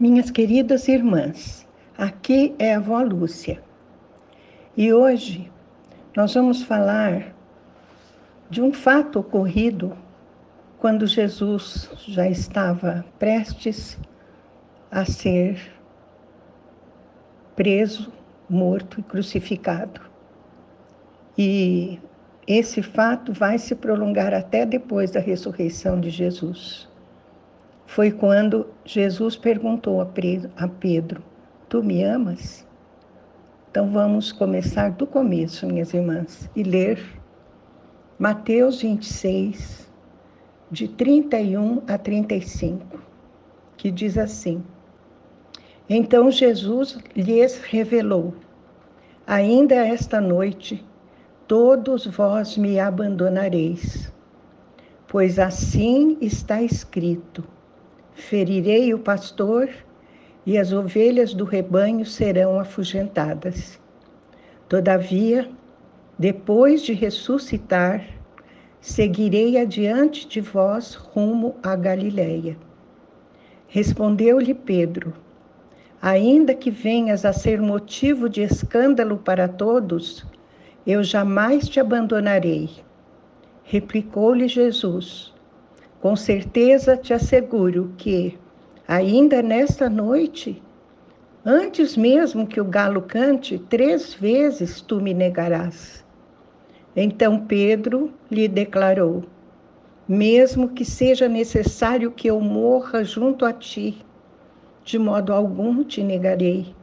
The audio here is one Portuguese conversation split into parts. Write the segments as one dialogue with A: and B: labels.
A: Minhas queridas irmãs, aqui é a avó Lúcia. E hoje nós vamos falar de um fato ocorrido quando Jesus já estava prestes a ser preso, morto e crucificado. E esse fato vai se prolongar até depois da ressurreição de Jesus foi quando Jesus perguntou a Pedro: Tu me amas? Então vamos começar do começo, minhas irmãs, e ler Mateus 26, de 31 a 35, que diz assim: Então Jesus lhes revelou: Ainda esta noite todos vós me abandonareis, pois assim está escrito ferirei o pastor e as ovelhas do rebanho serão afugentadas. Todavia, depois de ressuscitar, seguirei adiante de vós rumo a Galiléia. Respondeu-lhe Pedro: Ainda que venhas a ser motivo de escândalo para todos, eu jamais te abandonarei. Replicou-lhe Jesus: com certeza te asseguro que, ainda nesta noite, antes mesmo que o galo cante, três vezes tu me negarás. Então Pedro lhe declarou: Mesmo que seja necessário que eu morra junto a ti, de modo algum te negarei.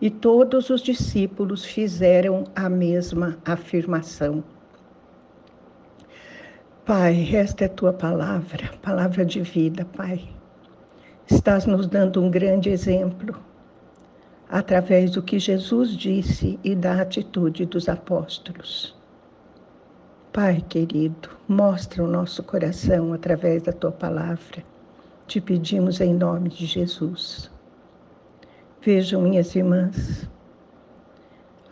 A: E todos os discípulos fizeram a mesma afirmação. Pai, esta é tua palavra, palavra de vida, Pai. Estás nos dando um grande exemplo através do que Jesus disse e da atitude dos apóstolos. Pai querido, mostra o nosso coração através da tua palavra. Te pedimos em nome de Jesus. Vejam, minhas irmãs,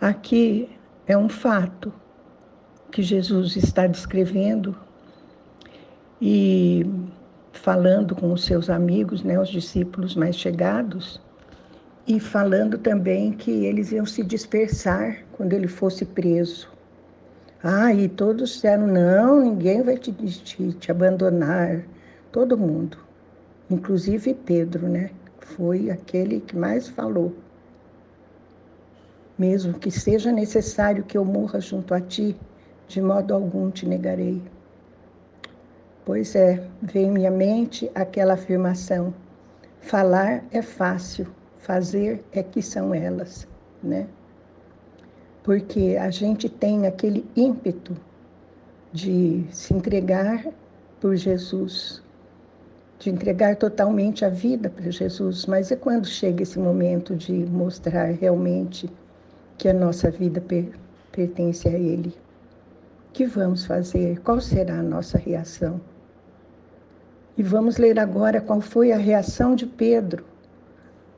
A: aqui é um fato que Jesus está descrevendo e falando com os seus amigos, né, os discípulos mais chegados, e falando também que eles iam se dispersar quando ele fosse preso. Ah, e todos disseram: não, ninguém vai te, te, te abandonar, todo mundo, inclusive Pedro, né? Foi aquele que mais falou. Mesmo que seja necessário que eu morra junto a ti, de modo algum te negarei. Pois é, veio em minha mente aquela afirmação: falar é fácil, fazer é que são elas, né? Porque a gente tem aquele ímpeto de se entregar por Jesus, de entregar totalmente a vida para Jesus, mas é quando chega esse momento de mostrar realmente que a nossa vida per pertence a Ele. O que vamos fazer? Qual será a nossa reação? E vamos ler agora qual foi a reação de Pedro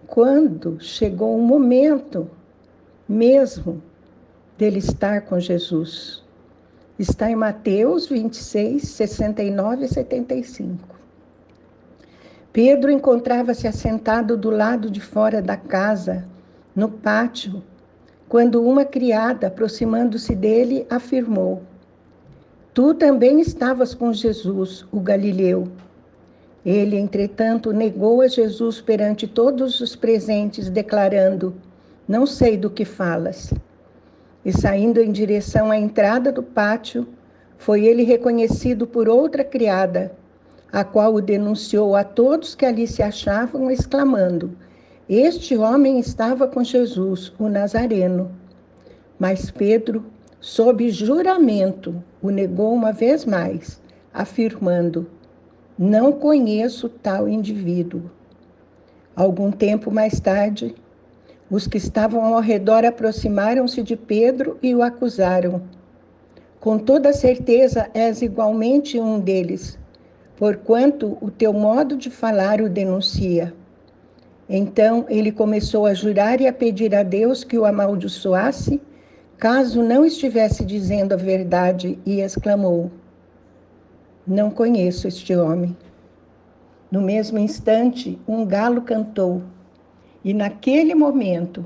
A: quando chegou o momento mesmo dele estar com Jesus. Está em Mateus 26, 69 e 75. Pedro encontrava-se assentado do lado de fora da casa, no pátio, quando uma criada, aproximando-se dele, afirmou: Tu também estavas com Jesus, o Galileu. Ele, entretanto, negou a Jesus perante todos os presentes, declarando: Não sei do que falas. E saindo em direção à entrada do pátio, foi ele reconhecido por outra criada, a qual o denunciou a todos que ali se achavam, exclamando: Este homem estava com Jesus, o Nazareno. Mas Pedro, sob juramento, o negou uma vez mais, afirmando: não conheço tal indivíduo. Algum tempo mais tarde, os que estavam ao redor aproximaram-se de Pedro e o acusaram. Com toda certeza és igualmente um deles, porquanto o teu modo de falar o denuncia. Então ele começou a jurar e a pedir a Deus que o amaldiçoasse, caso não estivesse dizendo a verdade, e exclamou: não conheço este homem. No mesmo instante, um galo cantou, e naquele momento,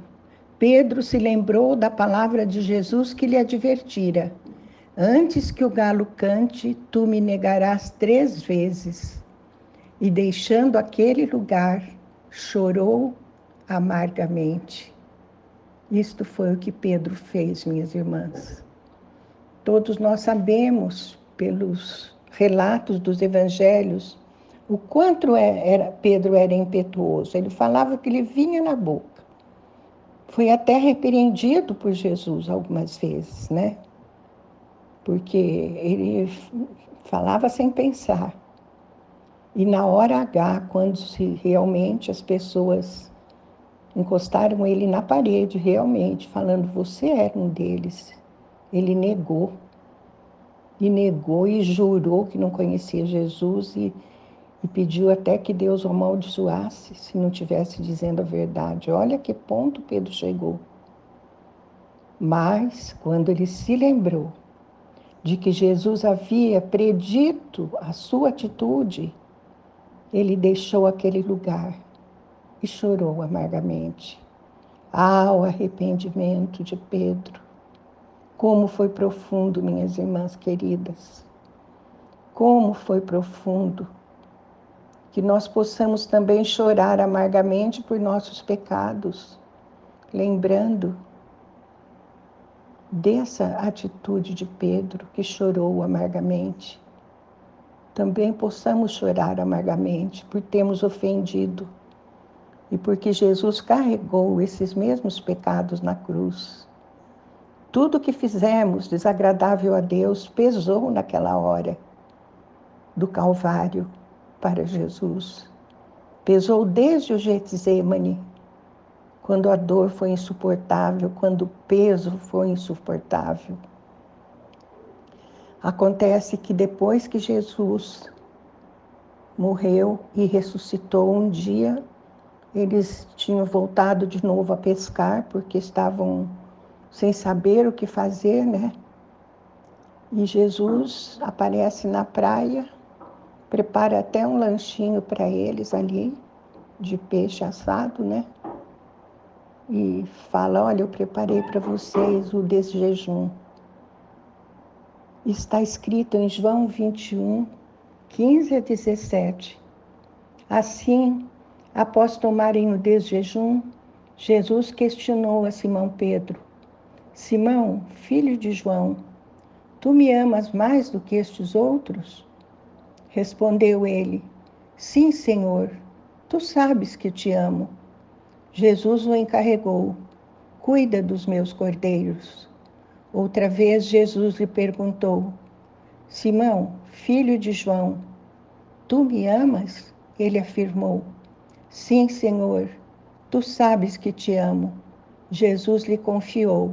A: Pedro se lembrou da palavra de Jesus que lhe advertira: Antes que o galo cante, tu me negarás três vezes. E deixando aquele lugar, chorou amargamente. Isto foi o que Pedro fez, minhas irmãs. Todos nós sabemos, pelos relatos dos evangelhos, o quanto é, era, Pedro era impetuoso. Ele falava que lhe vinha na boca. Foi até repreendido por Jesus algumas vezes, né? Porque ele falava sem pensar. E na hora H, quando realmente as pessoas encostaram ele na parede, realmente, falando: Você era um deles. Ele negou. E negou e jurou que não conhecia Jesus e e pediu até que Deus o amaldiçoasse se não tivesse dizendo a verdade. Olha que ponto Pedro chegou. Mas, quando ele se lembrou de que Jesus havia predito a sua atitude, ele deixou aquele lugar e chorou amargamente. Ah, o arrependimento de Pedro! Como foi profundo, minhas irmãs queridas! Como foi profundo! que nós possamos também chorar amargamente por nossos pecados, lembrando dessa atitude de Pedro que chorou amargamente. Também possamos chorar amargamente por termos ofendido e porque Jesus carregou esses mesmos pecados na cruz. Tudo que fizemos desagradável a Deus pesou naquela hora do Calvário para Jesus. Pesou desde o Getsemane, quando a dor foi insuportável, quando o peso foi insuportável. Acontece que depois que Jesus morreu e ressuscitou um dia, eles tinham voltado de novo a pescar porque estavam sem saber o que fazer, né? E Jesus aparece na praia prepara até um lanchinho para eles ali, de peixe assado, né? E fala: Olha, eu preparei para vocês o desjejum. Está escrito em João 21, 15 a 17. Assim, após tomarem o desjejum, Jesus questionou a Simão Pedro: Simão, filho de João, tu me amas mais do que estes outros? Respondeu ele: Sim, Senhor, tu sabes que te amo. Jesus o encarregou: Cuida dos meus cordeiros. Outra vez Jesus lhe perguntou: Simão, filho de João, tu me amas? Ele afirmou: Sim, Senhor, tu sabes que te amo. Jesus lhe confiou: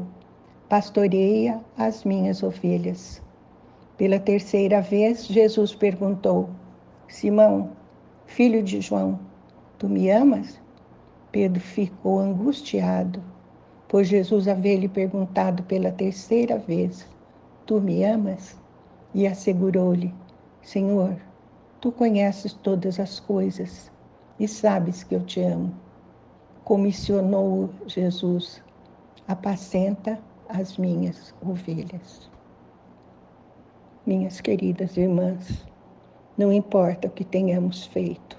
A: Pastoreia as minhas ovelhas. Pela terceira vez, Jesus perguntou: Simão, filho de João, tu me amas? Pedro ficou angustiado, por Jesus haver lhe perguntado pela terceira vez: Tu me amas? E assegurou-lhe: Senhor, tu conheces todas as coisas e sabes que eu te amo. Comissionou Jesus: Apacenta as minhas ovelhas. Minhas queridas irmãs, não importa o que tenhamos feito,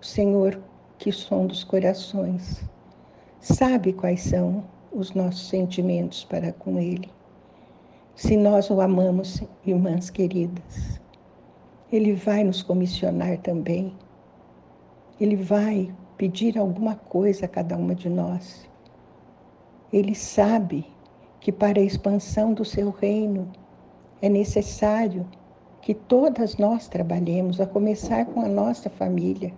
A: o Senhor, que som dos corações, sabe quais são os nossos sentimentos para com Ele. Se nós o amamos, irmãs queridas, Ele vai nos comissionar também. Ele vai pedir alguma coisa a cada uma de nós. Ele sabe que para a expansão do seu reino, é necessário que todas nós trabalhemos, a começar com a nossa família,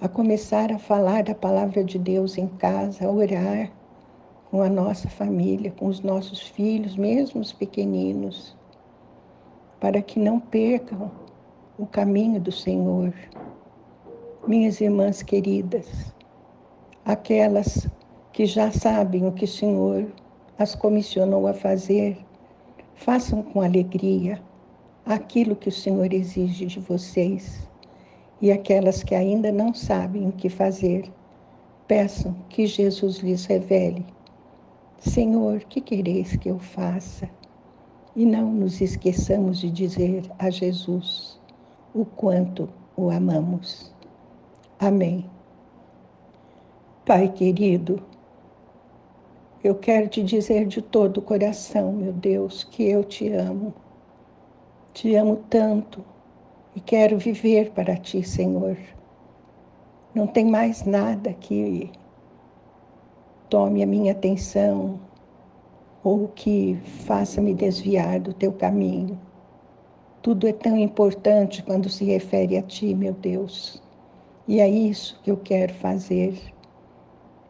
A: a começar a falar da palavra de Deus em casa, a orar com a nossa família, com os nossos filhos, mesmo os pequeninos, para que não percam o caminho do Senhor. Minhas irmãs queridas, aquelas que já sabem o que o Senhor as comissionou a fazer, Façam com alegria aquilo que o Senhor exige de vocês e aquelas que ainda não sabem o que fazer, peçam que Jesus lhes revele. Senhor, que quereis que eu faça? E não nos esqueçamos de dizer a Jesus o quanto o amamos. Amém. Pai querido, eu quero te dizer de todo o coração, meu Deus, que eu te amo. Te amo tanto e quero viver para ti, Senhor. Não tem mais nada que tome a minha atenção ou que faça me desviar do teu caminho. Tudo é tão importante quando se refere a ti, meu Deus. E é isso que eu quero fazer.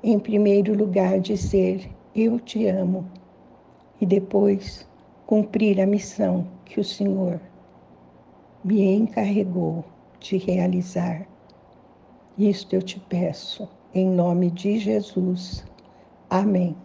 A: Em primeiro lugar, dizer: Eu te amo. E depois, cumprir a missão que o Senhor me encarregou de realizar. Isto eu te peço, em nome de Jesus. Amém.